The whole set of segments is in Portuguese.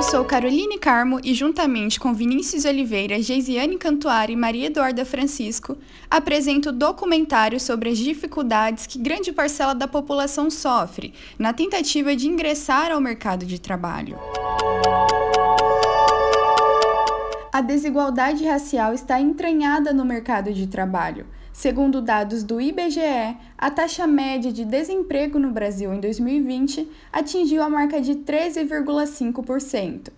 Eu sou Caroline Carmo e, juntamente com Vinícius Oliveira, Geisiane Cantuari e Maria Eduarda Francisco, apresento documentário sobre as dificuldades que grande parcela da população sofre na tentativa de ingressar ao mercado de trabalho. A desigualdade racial está entranhada no mercado de trabalho. Segundo dados do IBGE, a taxa média de desemprego no Brasil em 2020 atingiu a marca de 13,5%.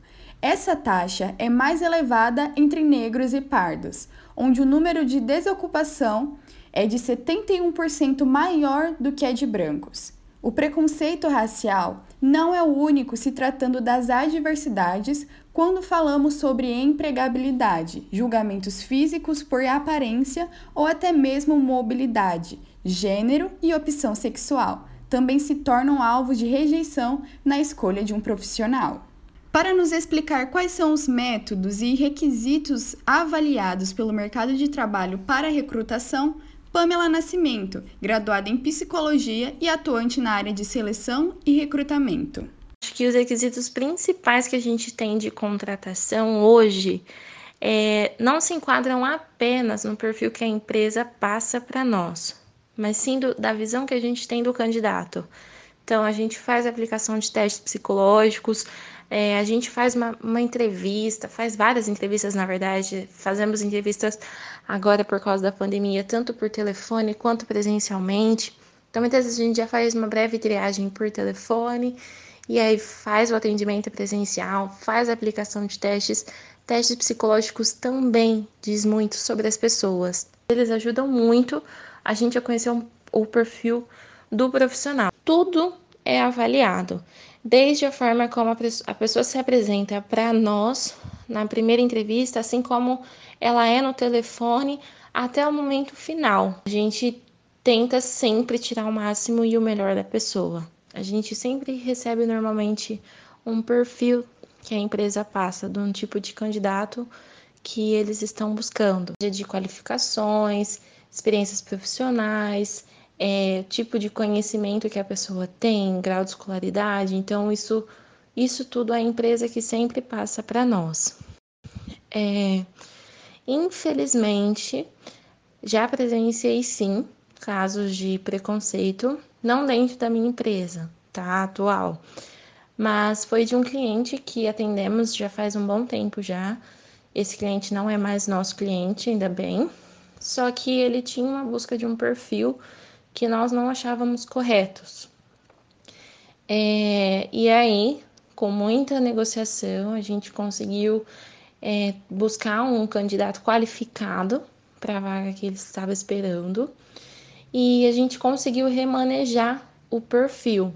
Essa taxa é mais elevada entre negros e pardos, onde o número de desocupação é de 71% maior do que a de brancos. O preconceito racial não é o único se tratando das adversidades quando falamos sobre empregabilidade, julgamentos físicos por aparência ou até mesmo mobilidade, gênero e opção sexual, também se tornam alvos de rejeição na escolha de um profissional. Para nos explicar quais são os métodos e requisitos avaliados pelo mercado de trabalho para recrutação, Pamela Nascimento, graduada em psicologia e atuante na área de seleção e recrutamento. Acho que os requisitos principais que a gente tem de contratação hoje é, não se enquadram apenas no perfil que a empresa passa para nós, mas sim do, da visão que a gente tem do candidato. Então, a gente faz aplicação de testes psicológicos, é, a gente faz uma, uma, entrevista, faz várias entrevistas, na verdade, fazemos entrevistas agora por causa da pandemia, tanto por telefone quanto presencialmente. Então, muitas vezes a gente já faz uma breve triagem por telefone e aí faz o atendimento presencial, faz a aplicação de testes. Testes psicológicos também diz muito sobre as pessoas. Eles ajudam muito a gente a conhecer o perfil do profissional. Tudo é avaliado, desde a forma como a pessoa se apresenta para nós na primeira entrevista, assim como ela é no telefone, até o momento final. A gente tenta sempre tirar o máximo e o melhor da pessoa. A gente sempre recebe normalmente um perfil que a empresa passa de um tipo de candidato que eles estão buscando, de qualificações, experiências profissionais, é, tipo de conhecimento que a pessoa tem, grau de escolaridade. Então, isso, isso tudo a empresa que sempre passa para nós. É, infelizmente, já presenciei sim casos de preconceito não dentro da minha empresa, tá? Atual. Mas foi de um cliente que atendemos já faz um bom tempo já. Esse cliente não é mais nosso cliente, ainda bem. Só que ele tinha uma busca de um perfil que nós não achávamos corretos. É, e aí, com muita negociação, a gente conseguiu é, buscar um candidato qualificado para a vaga que ele estava esperando e a gente conseguiu remanejar o perfil.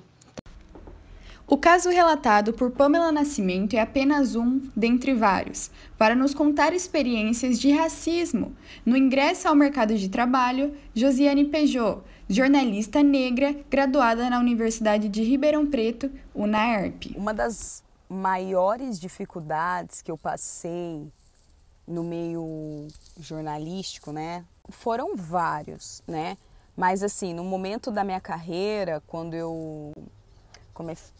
O caso relatado por Pamela Nascimento é apenas um dentre vários, para nos contar experiências de racismo no ingresso ao mercado de trabalho. Josiane Peugeot, jornalista negra, graduada na Universidade de Ribeirão Preto, UNAERP. Uma das maiores dificuldades que eu passei no meio jornalístico, né, foram vários, né? Mas assim, no momento da minha carreira, quando eu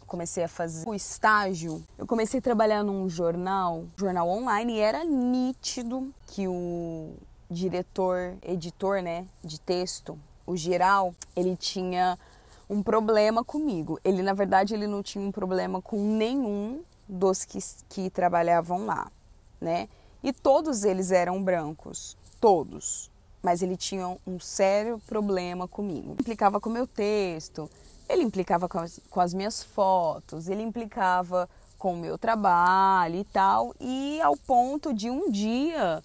comecei a fazer o estágio, eu comecei a trabalhar num jornal, jornal online, e era nítido que o diretor, editor, né, de texto, o geral, ele tinha um problema comigo. Ele, na verdade, ele não tinha um problema com nenhum dos que, que trabalhavam lá, né? E todos eles eram brancos, todos mas ele tinha um sério problema comigo. Implicava com o meu texto, ele implicava com as, com as minhas fotos, ele implicava com o meu trabalho e tal, e ao ponto de um dia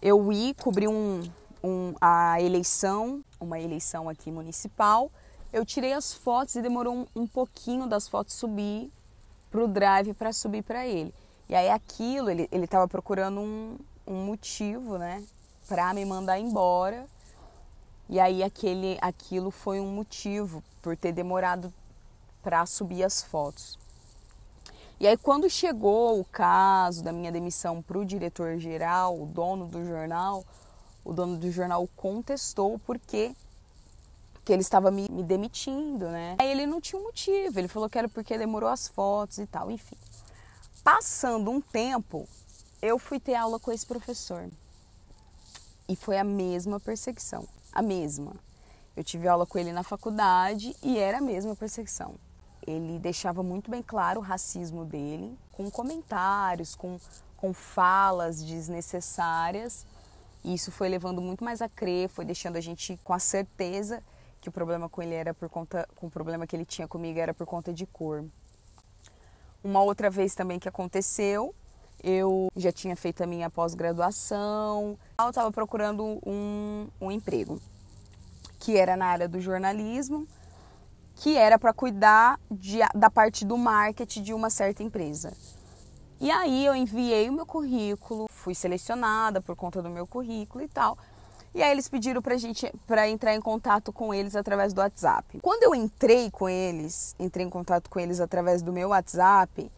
eu ir cobrir um, um, a eleição, uma eleição aqui municipal, eu tirei as fotos e demorou um, um pouquinho das fotos subir para o drive para subir para ele. E aí aquilo, ele estava procurando um, um motivo, né? Para me mandar embora. E aí aquele, aquilo foi um motivo por ter demorado para subir as fotos. E aí quando chegou o caso da minha demissão para o diretor geral, o dono do jornal, o dono do jornal contestou porque que ele estava me, me demitindo, né? Aí ele não tinha um motivo, ele falou que era porque demorou as fotos e tal, enfim. Passando um tempo, eu fui ter aula com esse professor. E foi a mesma perseguição, a mesma. Eu tive aula com ele na faculdade e era a mesma perseguição. Ele deixava muito bem claro o racismo dele, com comentários, com, com falas desnecessárias. E isso foi levando muito mais a crer, foi deixando a gente com a certeza que o problema com ele era por conta, com o problema que ele tinha comigo era por conta de cor. Uma outra vez também que aconteceu, eu já tinha feito a minha pós-graduação, eu estava procurando um, um emprego que era na área do jornalismo, que era para cuidar de, da parte do marketing de uma certa empresa. E aí eu enviei o meu currículo, fui selecionada por conta do meu currículo e tal. E aí eles pediram pra gente para entrar em contato com eles através do WhatsApp. Quando eu entrei com eles, entrei em contato com eles através do meu WhatsApp,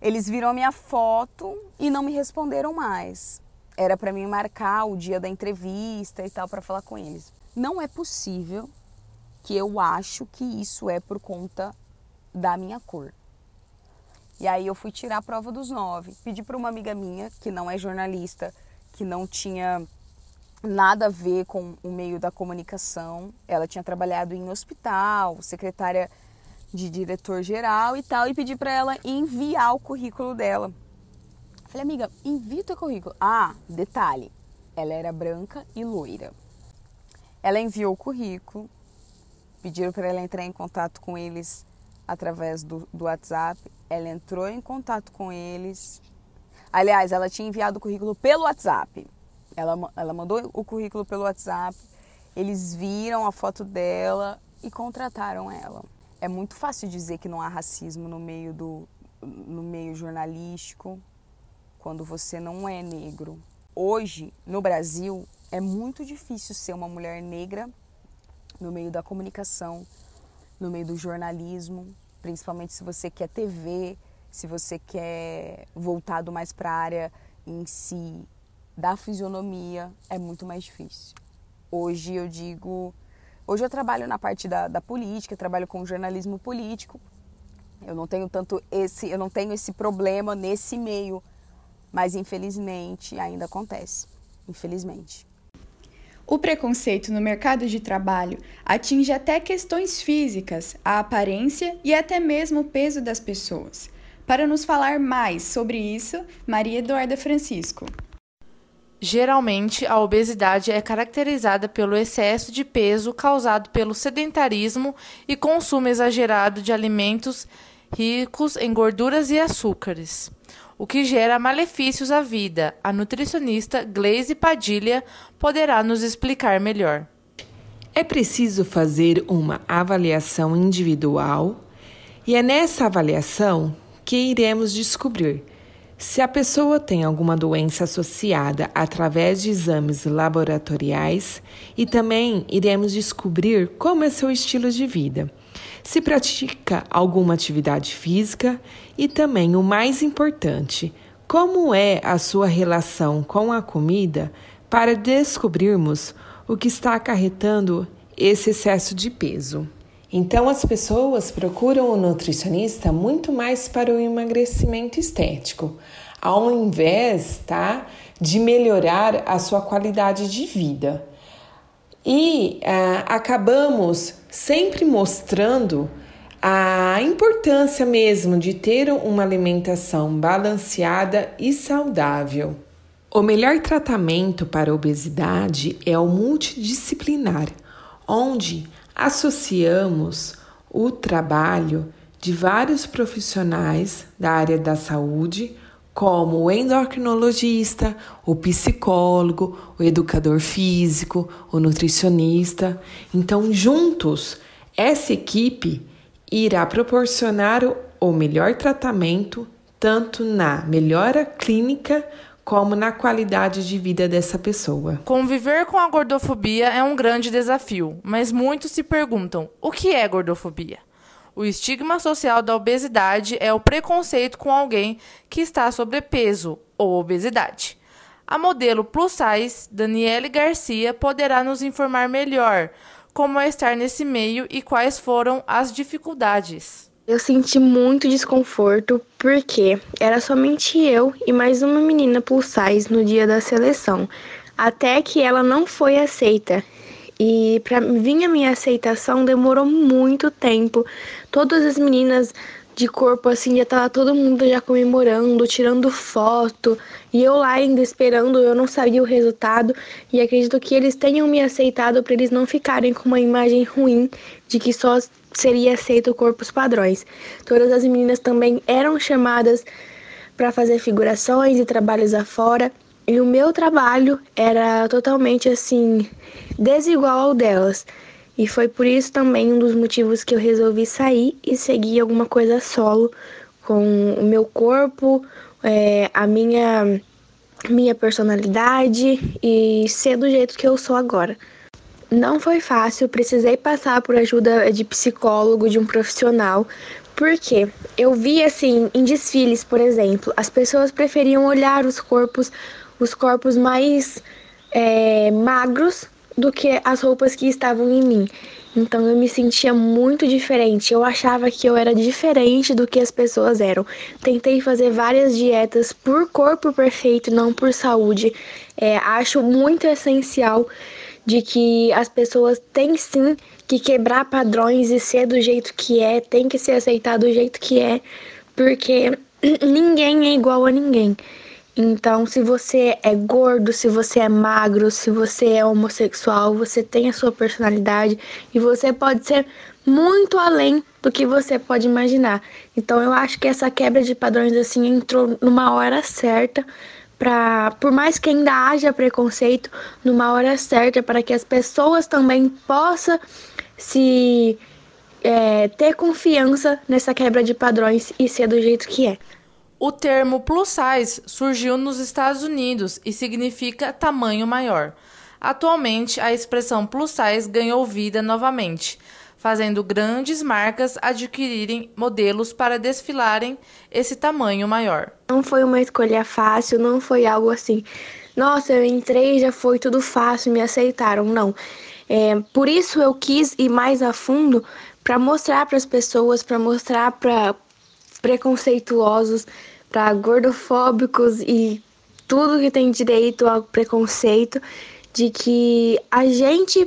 eles viram a minha foto e não me responderam mais. Era para mim marcar o dia da entrevista e tal para falar com eles. Não é possível que eu acho que isso é por conta da minha cor. E aí eu fui tirar a prova dos nove. Pedi para uma amiga minha, que não é jornalista, que não tinha nada a ver com o meio da comunicação. Ela tinha trabalhado em hospital, secretária de diretor geral e tal, e pedi para ela enviar o currículo dela. Falei, amiga, envia o teu currículo. Ah, detalhe, ela era branca e loira. Ela enviou o currículo, pediram para ela entrar em contato com eles através do, do WhatsApp. Ela entrou em contato com eles. Aliás, ela tinha enviado o currículo pelo WhatsApp. Ela, ela mandou o currículo pelo WhatsApp. Eles viram a foto dela e contrataram ela. É muito fácil dizer que não há racismo no meio do no meio jornalístico quando você não é negro. Hoje, no Brasil, é muito difícil ser uma mulher negra no meio da comunicação, no meio do jornalismo, principalmente se você quer TV, se você quer voltado mais para a área em si da fisionomia, é muito mais difícil. Hoje eu digo, hoje eu trabalho na parte da, da política, trabalho com jornalismo político. Eu não tenho tanto esse, eu não tenho esse problema nesse meio, mas infelizmente ainda acontece, infelizmente. O preconceito no mercado de trabalho atinge até questões físicas, a aparência e até mesmo o peso das pessoas. Para nos falar mais sobre isso, Maria Eduarda Francisco. Geralmente, a obesidade é caracterizada pelo excesso de peso causado pelo sedentarismo e consumo exagerado de alimentos ricos em gorduras e açúcares o que gera malefícios à vida. A nutricionista Glaze Padilha poderá nos explicar melhor. É preciso fazer uma avaliação individual e é nessa avaliação que iremos descobrir se a pessoa tem alguma doença associada através de exames laboratoriais e também iremos descobrir como é seu estilo de vida se pratica alguma atividade física e também o mais importante, como é a sua relação com a comida para descobrirmos o que está acarretando esse excesso de peso. Então, as pessoas procuram o nutricionista muito mais para o emagrecimento estético, ao invés tá, de melhorar a sua qualidade de vida. E uh, acabamos sempre mostrando a importância mesmo de ter uma alimentação balanceada e saudável. O melhor tratamento para a obesidade é o multidisciplinar, onde associamos o trabalho de vários profissionais da área da saúde como o endocrinologista, o psicólogo, o educador físico, o nutricionista. Então, juntos, essa equipe irá proporcionar o melhor tratamento tanto na melhora clínica como na qualidade de vida dessa pessoa. Conviver com a gordofobia é um grande desafio, mas muitos se perguntam: o que é gordofobia? O estigma social da obesidade é o preconceito com alguém que está sobrepeso ou obesidade. A modelo plus size, Daniele Garcia, poderá nos informar melhor como é estar nesse meio e quais foram as dificuldades. Eu senti muito desconforto porque era somente eu e mais uma menina size no dia da seleção, até que ela não foi aceita. E para vir a minha aceitação demorou muito tempo. Todas as meninas de corpo assim, já tava todo mundo já comemorando, tirando foto, e eu lá ainda esperando, eu não sabia o resultado, e acredito que eles tenham me aceitado para eles não ficarem com uma imagem ruim de que só seria aceito corpos padrões. Todas as meninas também eram chamadas para fazer figurações e trabalhos afora, e o meu trabalho era totalmente assim desigual ao delas. E foi por isso também um dos motivos que eu resolvi sair e seguir alguma coisa solo com o meu corpo, é, a minha, minha personalidade e ser do jeito que eu sou agora. Não foi fácil, precisei passar por ajuda de psicólogo, de um profissional, porque eu vi assim em desfiles, por exemplo, as pessoas preferiam olhar os corpos, os corpos mais é, magros do que as roupas que estavam em mim. Então eu me sentia muito diferente. Eu achava que eu era diferente do que as pessoas eram. Tentei fazer várias dietas por corpo perfeito, não por saúde. É, acho muito essencial de que as pessoas têm sim que quebrar padrões e ser do jeito que é, tem que ser aceitado do jeito que é, porque ninguém é igual a ninguém. Então, se você é gordo, se você é magro, se você é homossexual, você tem a sua personalidade e você pode ser muito além do que você pode imaginar. Então, eu acho que essa quebra de padrões assim entrou numa hora certa para, por mais que ainda haja preconceito, numa hora certa para que as pessoas também possam se é, ter confiança nessa quebra de padrões e ser do jeito que é. O termo plus size surgiu nos Estados Unidos e significa tamanho maior. Atualmente, a expressão plus size ganhou vida novamente, fazendo grandes marcas adquirirem modelos para desfilarem esse tamanho maior. Não foi uma escolha fácil, não foi algo assim. Nossa, eu entrei já foi tudo fácil, me aceitaram. Não. É, por isso eu quis ir mais a fundo para mostrar para as pessoas, para mostrar para preconceituosos, para gordofóbicos e tudo que tem direito ao preconceito, de que a gente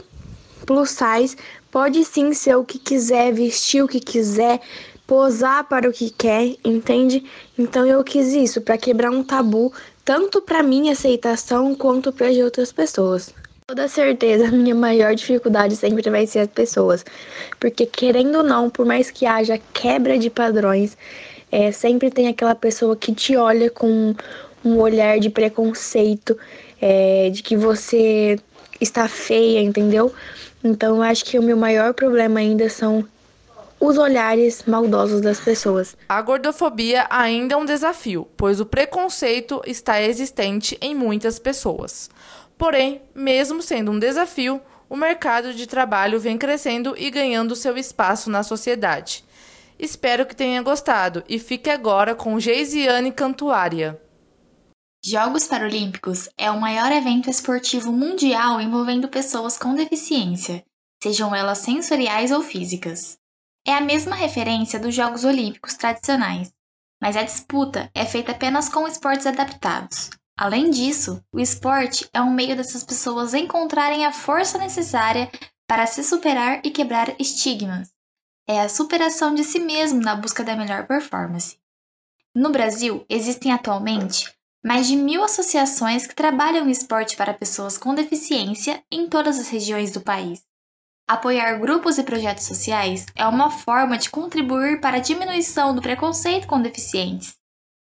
plus size pode sim ser o que quiser, vestir o que quiser, posar para o que quer, entende? Então eu quis isso para quebrar um tabu tanto para minha aceitação quanto para de outras pessoas. Toda certeza, a minha maior dificuldade sempre vai ser as pessoas, porque querendo ou não, por mais que haja quebra de padrões, é, sempre tem aquela pessoa que te olha com um olhar de preconceito, é, de que você está feia, entendeu? Então eu acho que o meu maior problema ainda são os olhares maldosos das pessoas. A gordofobia ainda é um desafio, pois o preconceito está existente em muitas pessoas. Porém, mesmo sendo um desafio, o mercado de trabalho vem crescendo e ganhando seu espaço na sociedade. Espero que tenha gostado e fique agora com Geisiane Cantuária. Jogos Paralímpicos é o maior evento esportivo mundial envolvendo pessoas com deficiência, sejam elas sensoriais ou físicas. É a mesma referência dos Jogos Olímpicos tradicionais, mas a disputa é feita apenas com esportes adaptados. Além disso, o esporte é um meio dessas pessoas encontrarem a força necessária para se superar e quebrar estigmas, é a superação de si mesmo na busca da melhor performance. No Brasil, existem atualmente mais de mil associações que trabalham o esporte para pessoas com deficiência em todas as regiões do país. Apoiar grupos e projetos sociais é uma forma de contribuir para a diminuição do preconceito com deficientes.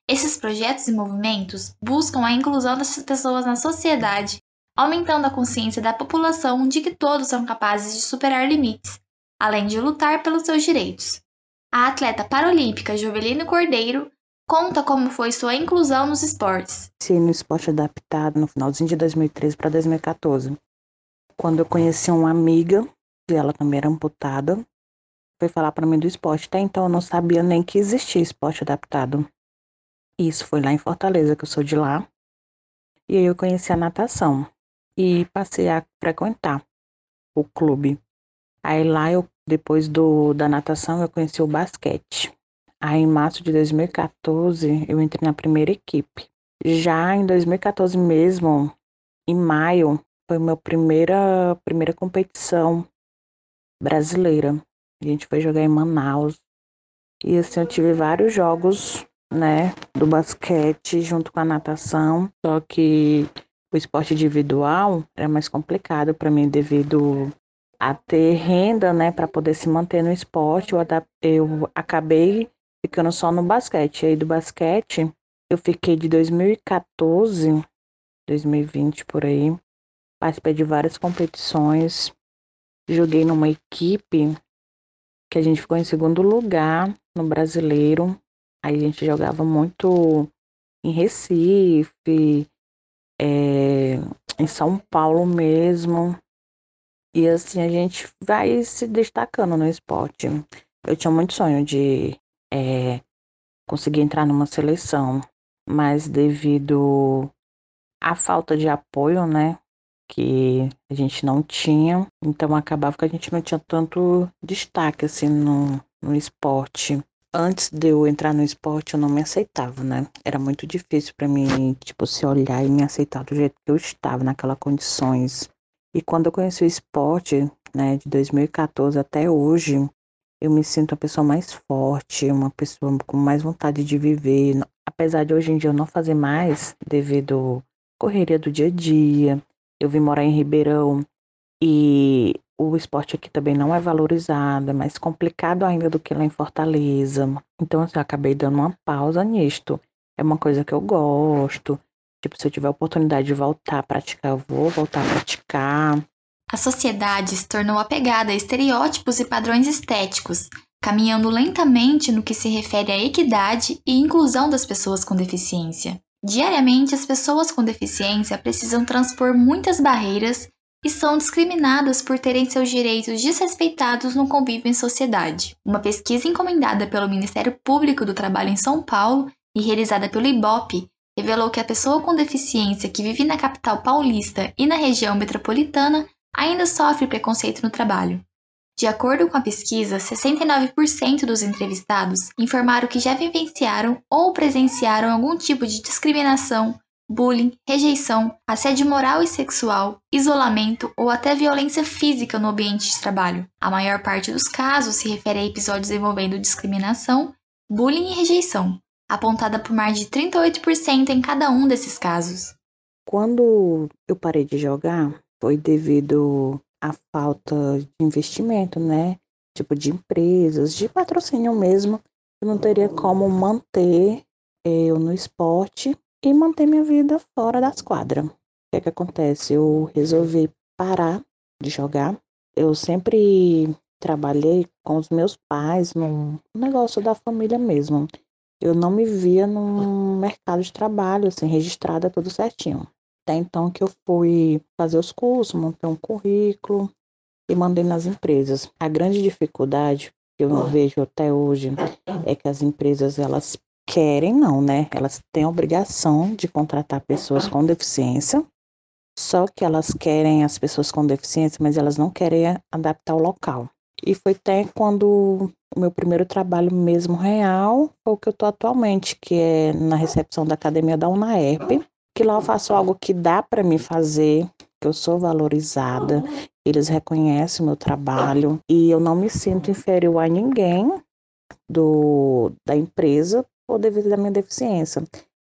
Esses projetos e movimentos buscam a inclusão dessas pessoas na sociedade, aumentando a consciência da população de que todos são capazes de superar limites, além de lutar pelos seus direitos. A atleta paralímpica Jovelino Cordeiro conta como foi sua inclusão nos esportes. Iniciei no esporte adaptado no finalzinho de 2013 para 2014. Quando eu conheci uma amiga, e ela também era amputada, foi falar para mim do esporte. Até então eu não sabia nem que existia esporte adaptado. Isso foi lá em Fortaleza, que eu sou de lá. E aí eu conheci a natação e passei a frequentar o clube. Aí lá eu Depois do, da natação, eu conheci o basquete. Aí, em março de 2014, eu entrei na primeira equipe. Já em 2014 mesmo, em maio, foi minha primeira, primeira competição brasileira. A gente foi jogar em Manaus. E assim, eu tive vários jogos, né, do basquete junto com a natação. Só que o esporte individual era mais complicado para mim devido a ter renda, né, para poder se manter no esporte. Eu, eu acabei ficando só no basquete. Aí do basquete, eu fiquei de 2014, 2020 por aí. Participei de várias competições. Joguei numa equipe que a gente ficou em segundo lugar no brasileiro. Aí a gente jogava muito em Recife, é, em São Paulo mesmo. E assim a gente vai se destacando no esporte. Eu tinha muito sonho de é, conseguir entrar numa seleção, mas devido à falta de apoio, né, que a gente não tinha, então acabava que a gente não tinha tanto destaque assim no, no esporte. Antes de eu entrar no esporte, eu não me aceitava, né? Era muito difícil para mim, tipo, se olhar e me aceitar do jeito que eu estava, naquelas condições. E quando eu conheci o esporte, né, de 2014 até hoje, eu me sinto uma pessoa mais forte, uma pessoa com mais vontade de viver. Apesar de hoje em dia eu não fazer mais, devido à correria do dia a dia. Eu vim morar em Ribeirão e o esporte aqui também não é valorizado, é mais complicado ainda do que lá em Fortaleza. Então, assim, eu acabei dando uma pausa nisto. É uma coisa que eu gosto. Tipo, se eu tiver oportunidade de voltar a praticar, eu vou voltar a praticar. A sociedade se tornou apegada a estereótipos e padrões estéticos, caminhando lentamente no que se refere à equidade e inclusão das pessoas com deficiência. Diariamente, as pessoas com deficiência precisam transpor muitas barreiras e são discriminadas por terem seus direitos desrespeitados no convívio em sociedade. Uma pesquisa encomendada pelo Ministério Público do Trabalho em São Paulo e realizada pelo IBOP revelou que a pessoa com deficiência que vive na capital paulista e na região metropolitana ainda sofre preconceito no trabalho. De acordo com a pesquisa, 69% dos entrevistados informaram que já vivenciaram ou presenciaram algum tipo de discriminação, bullying, rejeição, assédio moral e sexual, isolamento ou até violência física no ambiente de trabalho. A maior parte dos casos se refere a episódios envolvendo discriminação, bullying e rejeição, apontada por mais de 38% em cada um desses casos. Quando eu parei de jogar, foi devido à falta de investimento, né? Tipo de empresas, de patrocínio mesmo. Eu não teria como manter eu no esporte e manter minha vida fora das quadras. O que é que acontece? Eu resolvi parar de jogar. Eu sempre trabalhei com os meus pais num negócio da família mesmo. Eu não me via num mercado de trabalho, assim, registrada tudo certinho. Até então que eu fui fazer os cursos, montei um currículo e mandei nas empresas. A grande dificuldade que eu vejo até hoje é que as empresas elas querem não, né? Elas têm a obrigação de contratar pessoas com deficiência. Só que elas querem as pessoas com deficiência, mas elas não querem adaptar o local. E foi até quando o meu primeiro trabalho mesmo real foi o que eu tô atualmente, que é na recepção da academia da UNAERP, que lá eu faço algo que dá para me fazer, que eu sou valorizada, eles reconhecem o meu trabalho e eu não me sinto inferior a ninguém do, da empresa por devido à minha deficiência.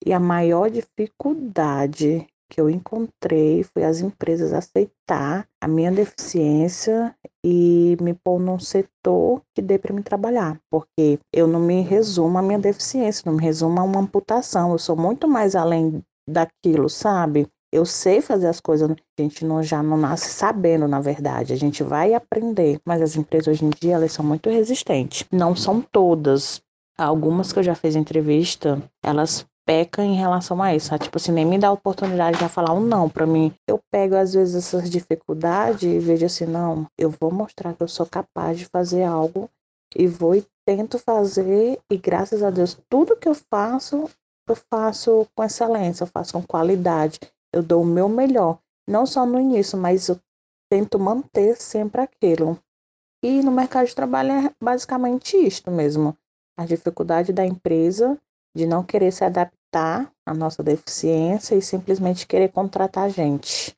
E a maior dificuldade que eu encontrei foi as empresas aceitar a minha deficiência e me pôr num setor que dê para me trabalhar, porque eu não me resumo à minha deficiência, não me resumo a uma amputação, eu sou muito mais além daquilo, sabe? Eu sei fazer as coisas, a gente não, já não nasce sabendo, na verdade, a gente vai aprender, mas as empresas hoje em dia, elas são muito resistentes. Não são todas, algumas que eu já fiz entrevista, elas pecam em relação a isso, sabe? tipo assim, nem me dá a oportunidade de falar um não para mim. Eu pego às vezes essas dificuldades e vejo assim, não, eu vou mostrar que eu sou capaz de fazer algo e vou e tento fazer e graças a Deus tudo que eu faço eu faço com excelência, eu faço com qualidade, eu dou o meu melhor, não só no início, mas eu tento manter sempre aquilo. E no mercado de trabalho é basicamente isto mesmo. A dificuldade da empresa de não querer se adaptar à nossa deficiência e simplesmente querer contratar a gente.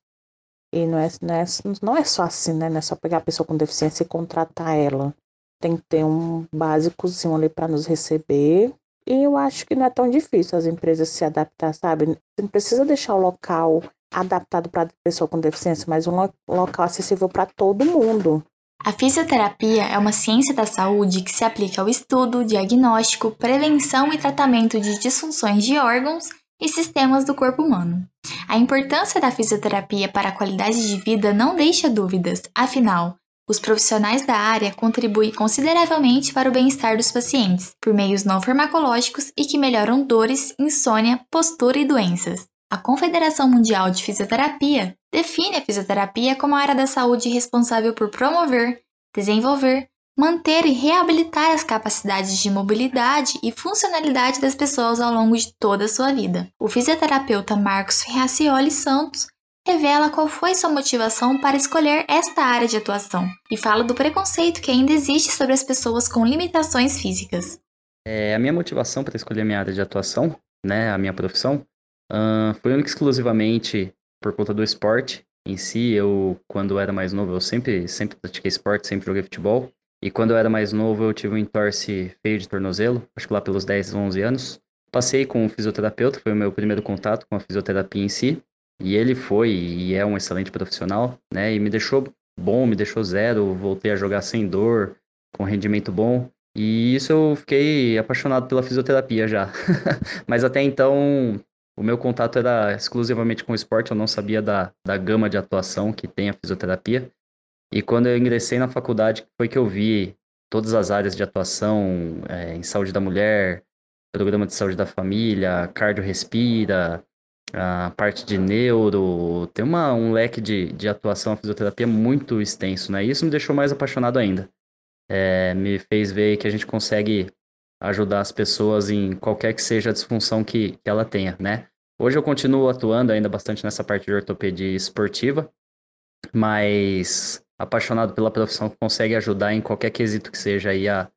E não é, não é, não é só assim, né? Não é só pegar a pessoa com deficiência e contratar ela. Tem que ter um básicozinho ali para nos receber. E eu acho que não é tão difícil as empresas se adaptar, sabe? Você não precisa deixar o local adaptado para pessoa com deficiência, mas um local acessível para todo mundo. A fisioterapia é uma ciência da saúde que se aplica ao estudo, diagnóstico, prevenção e tratamento de disfunções de órgãos e sistemas do corpo humano. A importância da fisioterapia para a qualidade de vida não deixa dúvidas, afinal, os profissionais da área contribuem consideravelmente para o bem-estar dos pacientes, por meios não farmacológicos e que melhoram dores, insônia, postura e doenças. A Confederação Mundial de Fisioterapia define a fisioterapia como a área da saúde responsável por promover, desenvolver, manter e reabilitar as capacidades de mobilidade e funcionalidade das pessoas ao longo de toda a sua vida. O fisioterapeuta Marcos Ferracioli Santos revela qual foi sua motivação para escolher esta área de atuação e fala do preconceito que ainda existe sobre as pessoas com limitações físicas. É, a minha motivação para escolher minha área de atuação, né, a minha profissão, Uh, foi única exclusivamente por conta do esporte em si. Eu, quando era mais novo, eu sempre, sempre pratiquei esporte, sempre joguei futebol. E quando eu era mais novo, eu tive um entorse feio de tornozelo, acho que lá pelos 10, 11 anos. Passei com um fisioterapeuta, foi o meu primeiro contato com a fisioterapia em si. E ele foi e é um excelente profissional, né? E me deixou bom, me deixou zero, voltei a jogar sem dor, com rendimento bom. E isso eu fiquei apaixonado pela fisioterapia já. Mas até então o meu contato era exclusivamente com o esporte, eu não sabia da, da gama de atuação que tem a fisioterapia. E quando eu ingressei na faculdade, foi que eu vi todas as áreas de atuação é, em saúde da mulher, programa de saúde da família, cardiorrespira, a parte de neuro, tem uma, um leque de, de atuação a fisioterapia muito extenso, né? E isso me deixou mais apaixonado ainda. É, me fez ver que a gente consegue ajudar as pessoas em qualquer que seja a disfunção que, que ela tenha, né? Hoje eu continuo atuando ainda bastante nessa parte de ortopedia esportiva, mas apaixonado pela profissão que consegue ajudar em qualquer quesito que seja aí a,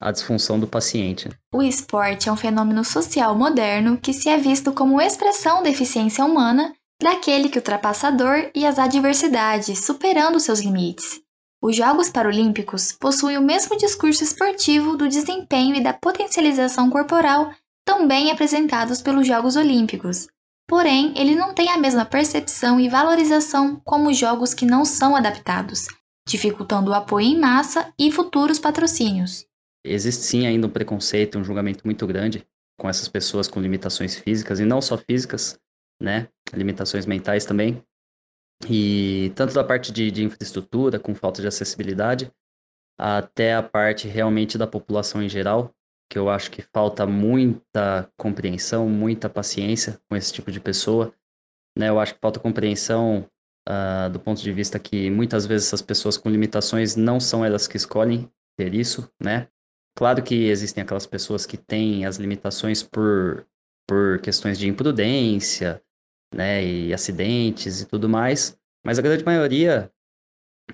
a disfunção do paciente. O esporte é um fenômeno social moderno que se é visto como expressão da eficiência humana daquele que ultrapassa a dor e as adversidades, superando seus limites. Os Jogos Paralímpicos possuem o mesmo discurso esportivo do desempenho e da potencialização corporal também apresentados pelos Jogos Olímpicos. Porém, ele não tem a mesma percepção e valorização como os jogos que não são adaptados, dificultando o apoio em massa e futuros patrocínios. Existe sim ainda um preconceito, um julgamento muito grande com essas pessoas com limitações físicas e não só físicas, né? Limitações mentais também. E tanto da parte de, de infraestrutura, com falta de acessibilidade, até a parte realmente da população em geral, que eu acho que falta muita compreensão, muita paciência com esse tipo de pessoa. Né? Eu acho que falta compreensão uh, do ponto de vista que muitas vezes essas pessoas com limitações não são elas que escolhem ter isso, né? Claro que existem aquelas pessoas que têm as limitações por, por questões de imprudência, né, e acidentes e tudo mais, mas a grande maioria,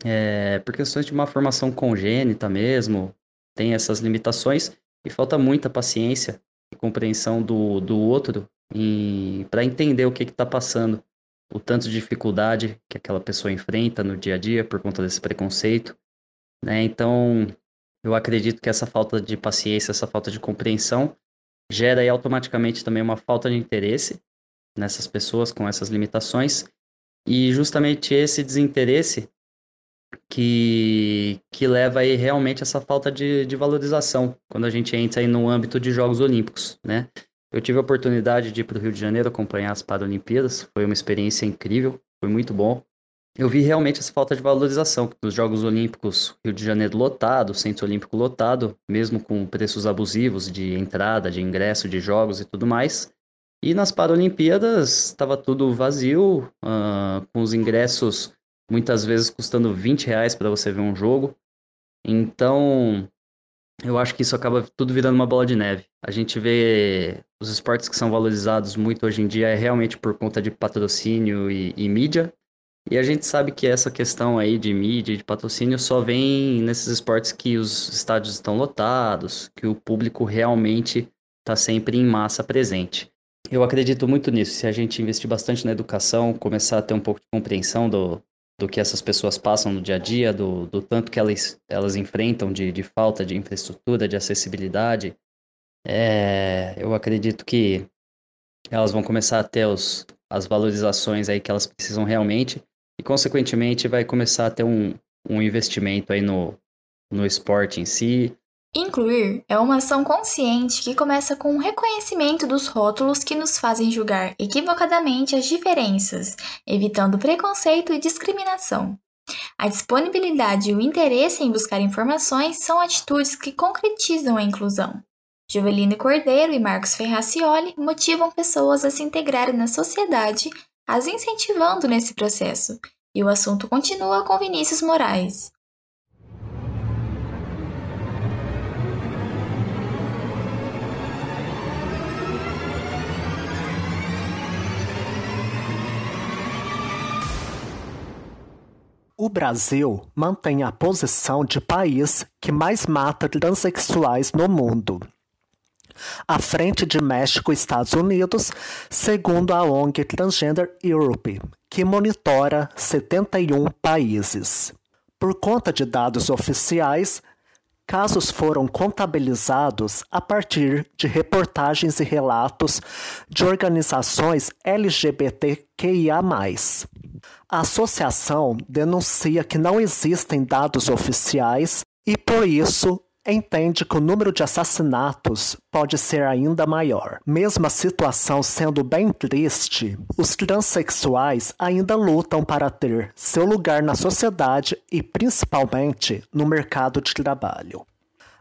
é, por questões de uma formação congênita mesmo, tem essas limitações e falta muita paciência e compreensão do, do outro para entender o que está passando, o tanto de dificuldade que aquela pessoa enfrenta no dia a dia por conta desse preconceito. Né? Então, eu acredito que essa falta de paciência, essa falta de compreensão, gera aí automaticamente também uma falta de interesse nessas pessoas com essas limitações e justamente esse desinteresse que, que leva aí realmente essa falta de, de valorização quando a gente entra aí no âmbito de Jogos Olímpicos, né? Eu tive a oportunidade de ir para o Rio de Janeiro acompanhar as Paralimpíadas, foi uma experiência incrível, foi muito bom. Eu vi realmente essa falta de valorização nos Jogos Olímpicos, Rio de Janeiro lotado, Centro Olímpico lotado, mesmo com preços abusivos de entrada, de ingresso, de jogos e tudo mais. E nas Paralimpíadas estava tudo vazio, uh, com os ingressos muitas vezes custando 20 reais para você ver um jogo. Então, eu acho que isso acaba tudo virando uma bola de neve. A gente vê os esportes que são valorizados muito hoje em dia é realmente por conta de patrocínio e, e mídia. E a gente sabe que essa questão aí de mídia, de patrocínio, só vem nesses esportes que os estádios estão lotados, que o público realmente está sempre em massa presente. Eu acredito muito nisso. Se a gente investir bastante na educação, começar a ter um pouco de compreensão do, do que essas pessoas passam no dia a dia, do, do tanto que elas, elas enfrentam de, de falta de infraestrutura, de acessibilidade, é, eu acredito que elas vão começar a ter os, as valorizações aí que elas precisam realmente e, consequentemente, vai começar a ter um, um investimento aí no, no esporte em si. Incluir é uma ação consciente que começa com o reconhecimento dos rótulos que nos fazem julgar equivocadamente as diferenças, evitando preconceito e discriminação. A disponibilidade e o interesse em buscar informações são atitudes que concretizam a inclusão. Joveline Cordeiro e Marcos Ferracioli motivam pessoas a se integrarem na sociedade as incentivando nesse processo. E o assunto continua com Vinícius Moraes. O Brasil mantém a posição de país que mais mata transexuais no mundo à frente de México e Estados Unidos, segundo a ONG Transgender Europe, que monitora 71 países. Por conta de dados oficiais, casos foram contabilizados a partir de reportagens e relatos de organizações LGBTQIA. A associação denuncia que não existem dados oficiais e, por isso, entende que o número de assassinatos pode ser ainda maior. Mesmo a situação sendo bem triste, os transexuais ainda lutam para ter seu lugar na sociedade e principalmente no mercado de trabalho.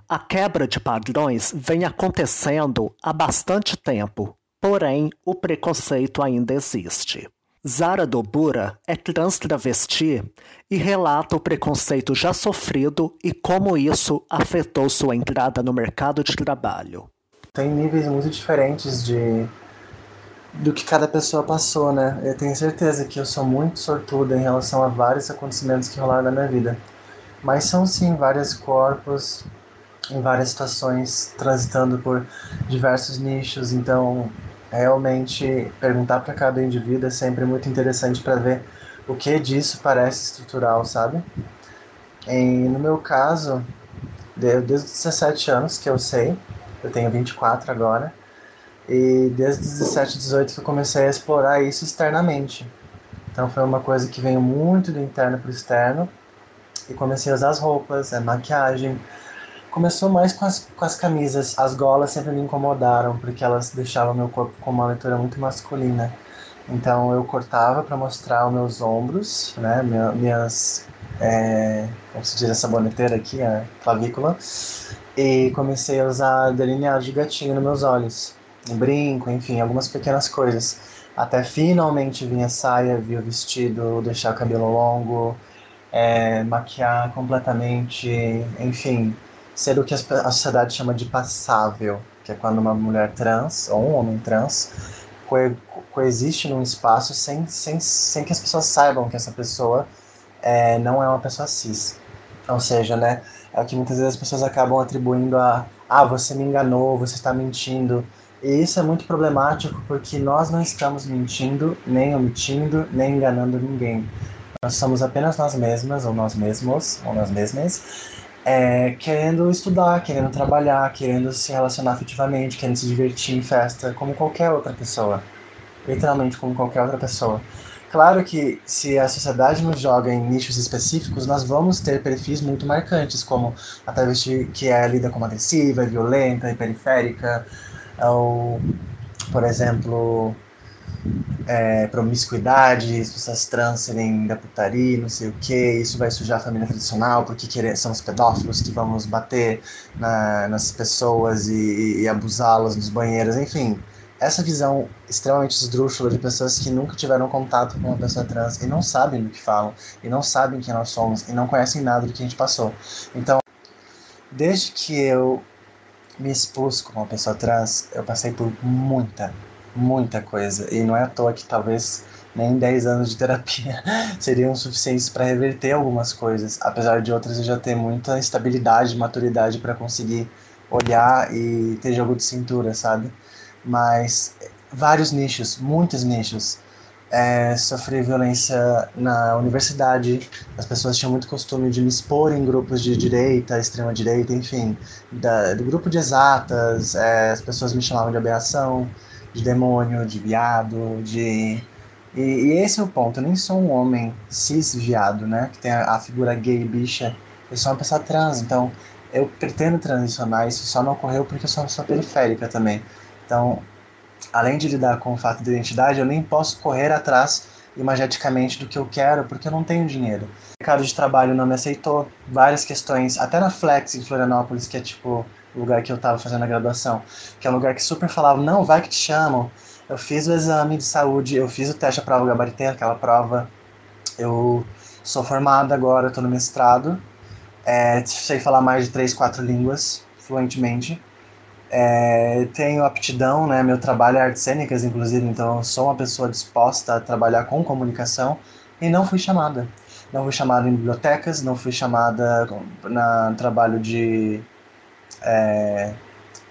A quebra de padrões vem acontecendo há bastante tempo, porém o preconceito ainda existe. Zara Dobura é trans travesti e relata o preconceito já sofrido e como isso afetou sua entrada no mercado de trabalho. Tem níveis muito diferentes de do que cada pessoa passou, né? Eu tenho certeza que eu sou muito sortuda em relação a vários acontecimentos que rolaram na minha vida. Mas são sim vários corpos em várias situações transitando por diversos nichos, então realmente perguntar para cada indivíduo é sempre muito interessante para ver o que disso parece estrutural, sabe? Em, no meu caso, desde os 17 anos que eu sei, eu tenho 24 agora, e desde os 17, 18 que eu comecei a explorar isso externamente. Então foi uma coisa que veio muito do interno para o externo, e comecei a usar as roupas, a maquiagem, Começou mais com as, com as camisas. As golas sempre me incomodaram, porque elas deixavam meu corpo com uma leitura muito masculina. Então eu cortava para mostrar os meus ombros, né? Minhas. É, como se diz essa boneteira aqui, a clavícula. E comecei a usar delineado de gatinho nos meus olhos. Um brinco, enfim, algumas pequenas coisas. Até finalmente vinha saia, vir o vestido, deixar o cabelo longo, é, maquiar completamente, enfim ser o que a sociedade chama de passável, que é quando uma mulher trans ou um homem trans co coexiste num espaço sem, sem, sem que as pessoas saibam que essa pessoa é, não é uma pessoa cis. Ou seja, né, é o que muitas vezes as pessoas acabam atribuindo a ah, você me enganou, você está mentindo. E isso é muito problemático porque nós não estamos mentindo, nem omitindo, nem enganando ninguém. Nós somos apenas nós mesmas, ou nós mesmos, ou nós mesmas, é, querendo estudar, querendo trabalhar, querendo se relacionar afetivamente, querendo se divertir em festa, como qualquer outra pessoa. Literalmente como qualquer outra pessoa. Claro que se a sociedade nos joga em nichos específicos, nós vamos ter perfis muito marcantes, como a travesti que é lida como agressiva, violenta e periférica, ou, por exemplo, é, promiscuidade, as pessoas trans serem da putaria, não sei o que, isso vai sujar a família tradicional, porque querer, são os pedófilos que vamos bater na, nas pessoas e, e abusá-las nos banheiros, enfim. Essa visão extremamente esdrúxula de pessoas que nunca tiveram contato com uma pessoa trans e não sabem do que falam, e não sabem quem nós somos, e não conhecem nada do que a gente passou. Então, desde que eu me expus como uma pessoa trans, eu passei por muita, muita coisa. E não é à toa que talvez nem 10 anos de terapia seriam suficientes para reverter algumas coisas, apesar de outras eu já ter muita estabilidade, maturidade para conseguir olhar e ter jogo de cintura, sabe? Mas vários nichos, muitos nichos. É, sofri violência na universidade, as pessoas tinham muito costume de me expor em grupos de direita, extrema-direita, enfim, da, do grupo de exatas, é, as pessoas me chamavam de aberração, de demônio, de viado, de e, e, esse é o ponto. Eu nem sou um homem cis viado, né? Que tem a, a, figura gay bicha. Eu sou uma pessoa trans, então eu pretendo transicionar. Isso só não ocorreu porque eu sou uma pessoa periférica também. Então, além de lidar com o fato de identidade, eu nem posso correr atrás imageticamente do que eu quero porque eu não tenho dinheiro. O mercado de trabalho não me aceitou. Várias questões, até na Flex em Florianópolis, que é tipo lugar que eu tava fazendo a graduação, que é um lugar que super falava: não, vai que te chamam eu fiz o exame de saúde, eu fiz o teste da prova gabaritei, aquela prova. Eu sou formado agora, estou no mestrado. É, sei falar mais de três, quatro línguas fluentemente. É, tenho aptidão, né? Meu trabalho é artes cênicas, inclusive, então sou uma pessoa disposta a trabalhar com comunicação e não fui chamada. Não fui chamada em bibliotecas, não fui chamada na trabalho de é,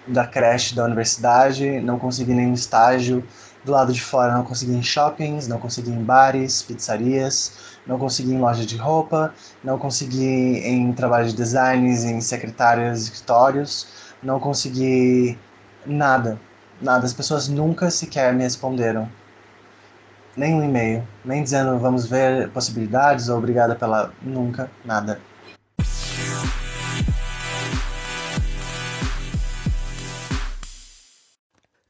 da creche da universidade, não consegui nenhum estágio do lado de fora, não consegui em shoppings, não consegui em bares, pizzarias, não consegui em loja de roupa, não consegui em trabalho de designs, em secretárias, escritórios, não consegui nada, nada. As pessoas nunca sequer me responderam. Nem um e-mail, nem dizendo vamos ver possibilidades ou obrigada pela. Nunca, nada.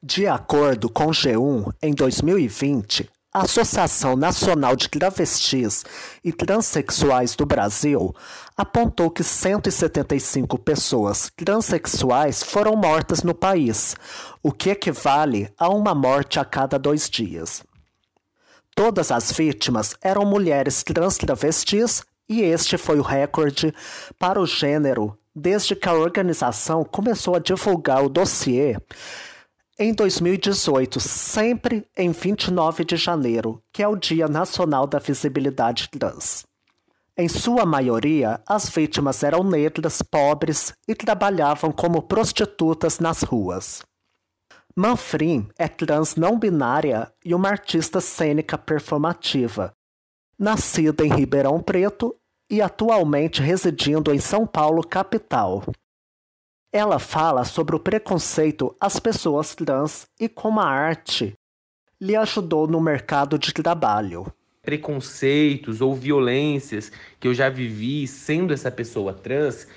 De acordo com G1, em 2020, a Associação Nacional de Travestis e Transsexuais do Brasil apontou que 175 pessoas transexuais foram mortas no país, o que equivale a uma morte a cada dois dias. Todas as vítimas eram mulheres trans travestis e este foi o recorde para o gênero desde que a organização começou a divulgar o dossiê em 2018, sempre em 29 de janeiro, que é o Dia Nacional da Visibilidade Trans. Em sua maioria, as vítimas eram negras, pobres e trabalhavam como prostitutas nas ruas. Manfrim é trans não binária e uma artista cênica performativa, nascida em Ribeirão Preto e atualmente residindo em São Paulo, capital. Ela fala sobre o preconceito às pessoas trans e como a arte lhe ajudou no mercado de trabalho. Preconceitos ou violências que eu já vivi sendo essa pessoa trans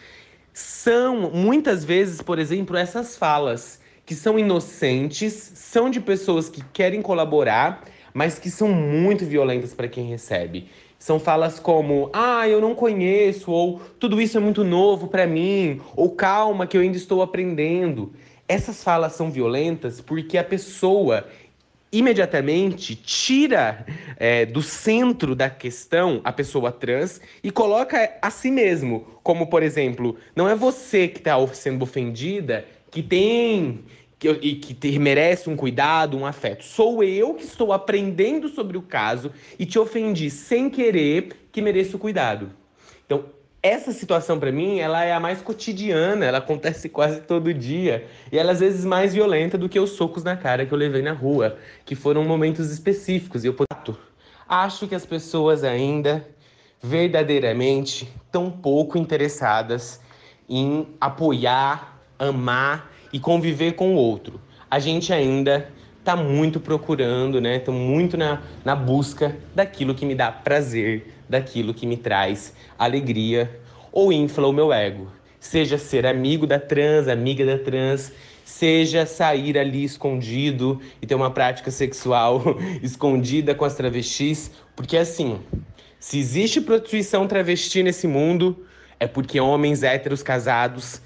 são muitas vezes, por exemplo, essas falas que são inocentes, são de pessoas que querem colaborar, mas que são muito violentas para quem recebe. São falas como: "Ah, eu não conheço" ou "Tudo isso é muito novo para mim" ou "Calma que eu ainda estou aprendendo". Essas falas são violentas porque a pessoa imediatamente tira é, do centro da questão a pessoa trans e coloca a si mesmo, como por exemplo, não é você que está sendo ofendida que tem que, e que merece um cuidado, um afeto. Sou eu que estou aprendendo sobre o caso e te ofendi sem querer que mereço cuidado. Então, essa situação para mim, ela é a mais cotidiana, ela acontece quase todo dia e ela é, às vezes mais violenta do que os socos na cara que eu levei na rua, que foram momentos específicos e eu acho que as pessoas ainda verdadeiramente tão pouco interessadas em apoiar, amar e conviver com o outro. A gente ainda está muito procurando, né? Estou muito na, na busca daquilo que me dá prazer, daquilo que me traz alegria ou infla o meu ego. Seja ser amigo da trans, amiga da trans, seja sair ali escondido e ter uma prática sexual escondida com as travestis, porque assim, se existe prostituição travesti nesse mundo, é porque homens héteros casados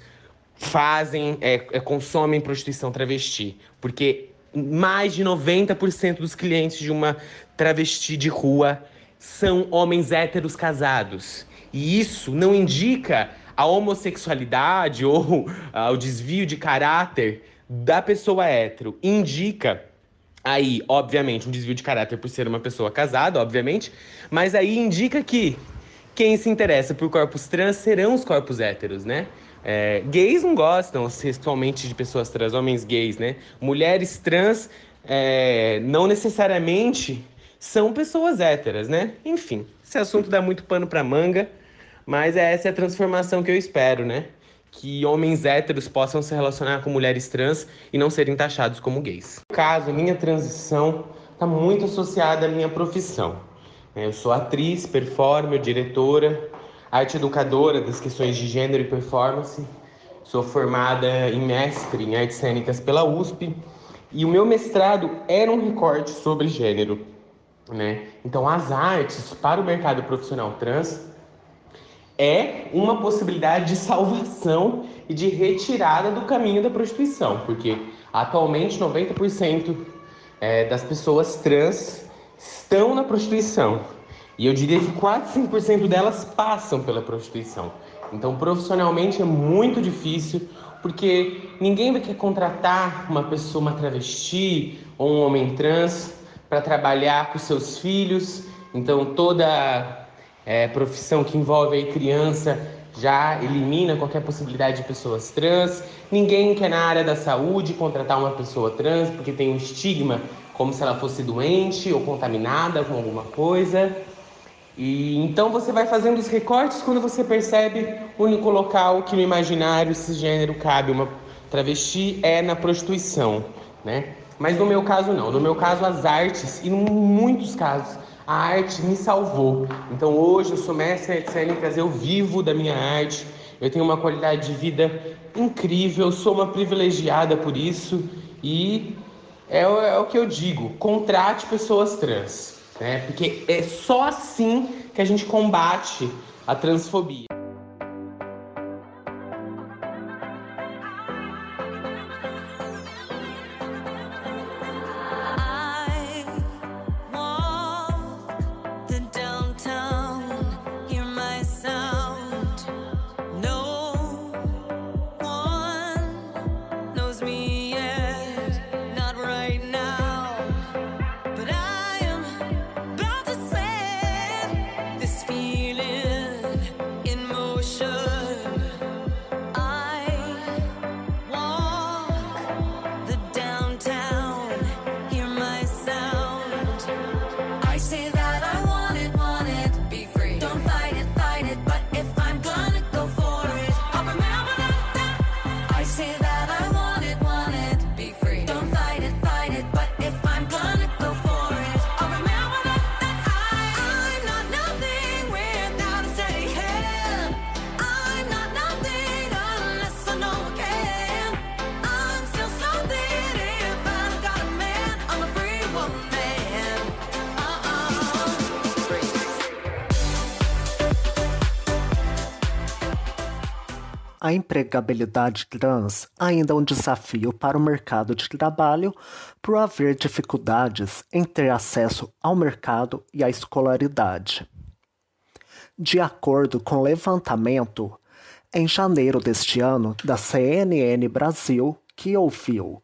fazem, é, é, consomem prostituição travesti. Porque mais de 90% dos clientes de uma travesti de rua são homens héteros casados. E isso não indica a homossexualidade ou uh, o desvio de caráter da pessoa hétero. Indica aí, obviamente, um desvio de caráter por ser uma pessoa casada, obviamente, mas aí indica que quem se interessa por corpos trans serão os corpos héteros, né? É, gays não gostam sexualmente de pessoas trans, homens gays, né? Mulheres trans é, não necessariamente são pessoas héteras, né? Enfim, esse assunto dá muito pano pra manga, mas essa é a transformação que eu espero, né? Que homens héteros possam se relacionar com mulheres trans e não serem taxados como gays. No caso, a minha transição está muito associada à minha profissão. É, eu sou atriz, performer, diretora, arte educadora das questões de gênero e performance. Sou formada em mestre em artes cênicas pela USP e o meu mestrado era um recorte sobre gênero, né? Então as artes para o mercado profissional trans é uma possibilidade de salvação e de retirada do caminho da prostituição, porque atualmente 90% é, das pessoas trans estão na prostituição. E eu diria que quase 5% delas passam pela prostituição. Então, profissionalmente é muito difícil, porque ninguém vai querer contratar uma pessoa, uma travesti ou um homem trans para trabalhar com seus filhos. Então, toda é, profissão que envolve a criança já elimina qualquer possibilidade de pessoas trans. Ninguém quer na área da saúde contratar uma pessoa trans porque tem um estigma como se ela fosse doente ou contaminada com alguma coisa. E então você vai fazendo os recortes quando você percebe o único local que no imaginário esse gênero cabe uma travesti é na prostituição, né? Mas no meu caso não. No meu caso as artes e em muitos casos a arte me salvou. Então hoje eu sou mestre artes cênicas, eu vivo da minha arte, eu tenho uma qualidade de vida incrível, sou uma privilegiada por isso e é, é o que eu digo, contrate pessoas trans né? Porque é só assim que a gente combate a transfobia. A empregabilidade trans ainda é um desafio para o mercado de trabalho por haver dificuldades em ter acesso ao mercado e à escolaridade. De acordo com o levantamento, em janeiro deste ano, da CNN Brasil, que ouviu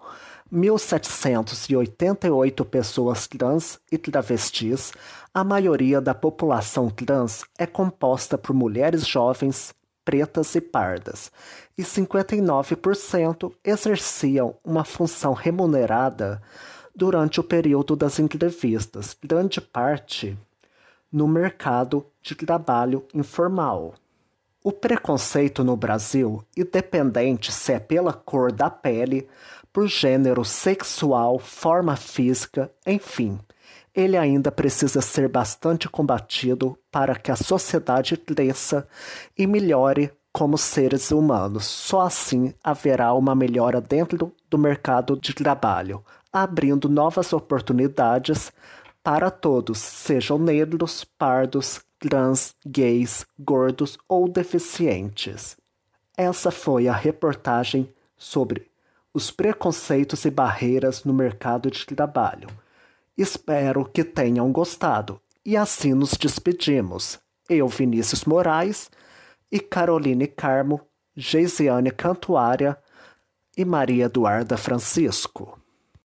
1.788 pessoas trans e travestis, a maioria da população trans é composta por mulheres jovens, pretas e pardas, e 59% exerciam uma função remunerada durante o período das entrevistas, grande parte no mercado de trabalho informal. O preconceito no Brasil, independente se é pela cor da pele, por gênero sexual, forma física, enfim, ele ainda precisa ser bastante combatido para que a sociedade cresça e melhore como seres humanos. Só assim haverá uma melhora dentro do mercado de trabalho, abrindo novas oportunidades para todos, sejam negros, pardos, trans, gays, gordos ou deficientes. Essa foi a reportagem sobre os preconceitos e barreiras no mercado de trabalho. Espero que tenham gostado. E assim nos despedimos. Eu, Vinícius Moraes, e Caroline Carmo, Geisiane Cantuária e Maria Eduarda Francisco.